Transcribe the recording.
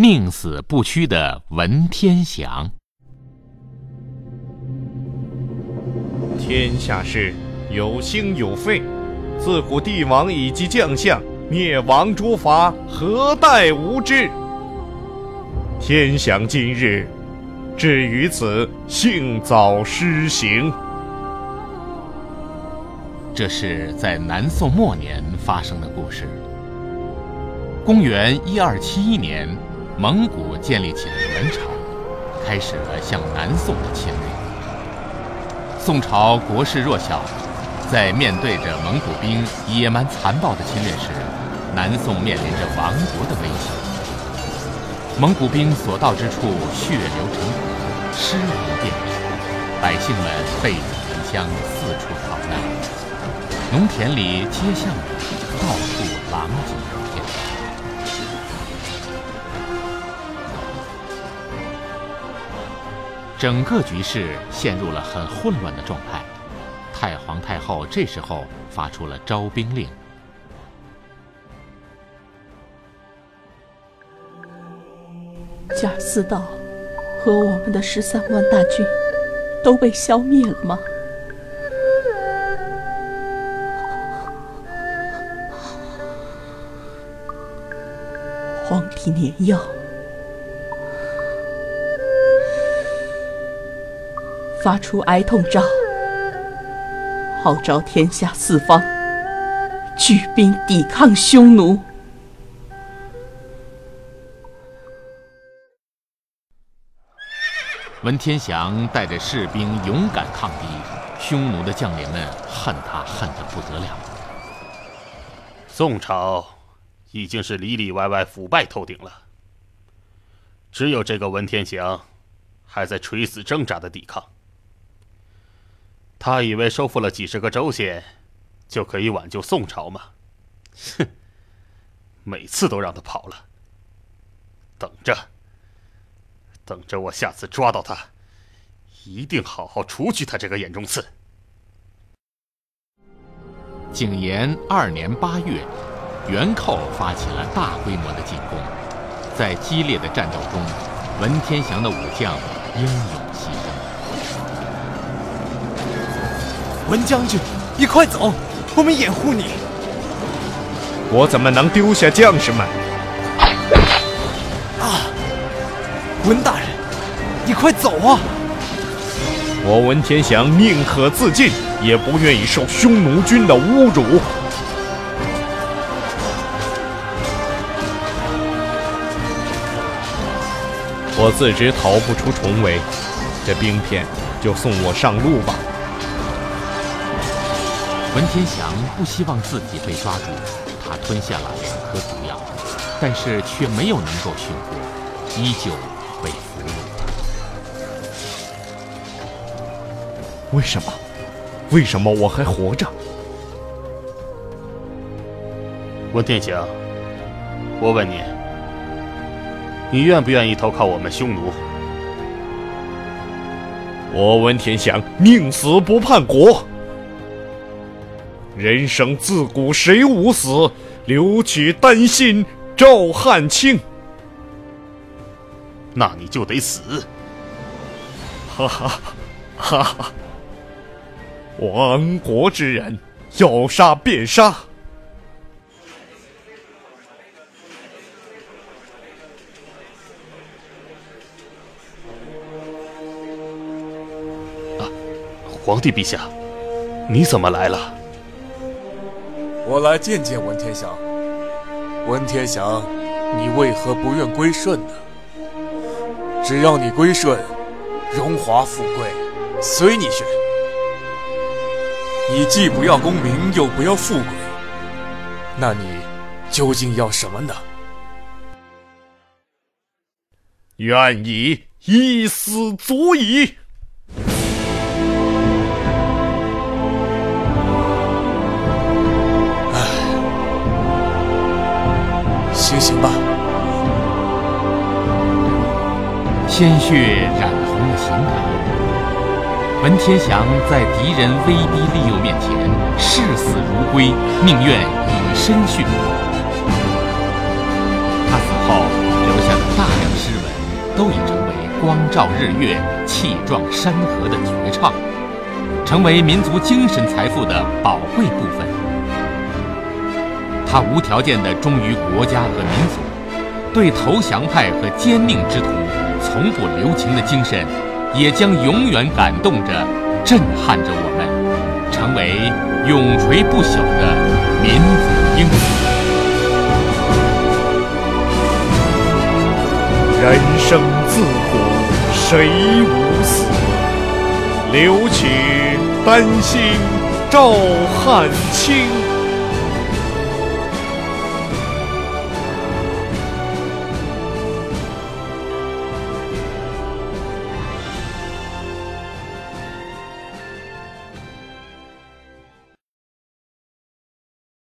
宁死不屈的文天祥。天下事有兴有废，自古帝王以及将相灭亡诸法，何待无知？天祥今日至于此，幸早施行。这是在南宋末年发生的故事。公元一二七一年，蒙古建立起了元朝，开始了向南宋的侵略。宋朝国势弱小，在面对着蒙古兵野蛮残暴的侵略时，南宋面临着亡国的危险。蒙古兵所到之处，血流成河，尸横遍野，百姓们背井离乡，四处逃难。农田里、街巷里，到处狼藉整个局势陷入了很混乱的状态。太皇太后这时候发出了招兵令：贾似道和我们的十三万大军都被消灭了吗？皇帝年幼，发出哀痛诏，号召天下四方举兵抵抗匈奴。文天祥带着士兵勇敢抗敌，匈奴的将领们恨他恨得不得了。宋朝。已经是里里外外腐败透顶了，只有这个文天祥还在垂死挣扎的抵抗。他以为收复了几十个州县就可以挽救宋朝吗？哼！每次都让他跑了。等着，等着，我下次抓到他，一定好好除去他这个眼中刺。景延二年八月。元寇发起了大规模的进攻，在激烈的战斗中，文天祥的武将英勇牺牲。文将军，你快走，我们掩护你。我怎么能丢下将士们？啊！文大人，你快走啊！我文天祥宁可自尽，也不愿意受匈奴军的侮辱。我自知逃不出重围，这兵片就送我上路吧。文天祥不希望自己被抓住，他吞下了两颗毒药，但是却没有能够殉国，依旧被俘虏。为什么？为什么我还活着？文天祥，我问你。你愿不愿意投靠我们匈奴？我文天祥宁死不叛国。人生自古谁无死？留取丹心照汗青。那你就得死！哈哈哈哈！亡国之人，要杀便杀。皇帝陛下，你怎么来了？我来见见文天祥。文天祥，你为何不愿归顺呢？只要你归顺，荣华富贵随你选。你既不要功名，又不要富贵，那你究竟要什么呢？愿以一死足矣。行行吧。鲜血染红了刑台，文天祥在敌人威逼利诱面前视死如归，宁愿以身殉国。他死后留下的大量诗文。都已成为光照日月、气壮山河的绝唱，成为民族精神财富的宝贵部分。他无条件地忠于国家和民族，对投降派和奸佞之徒从不留情的精神，也将永远感动着、震撼着我们，成为永垂不朽的民族英雄。人生自古谁无死，留取丹心照汗青。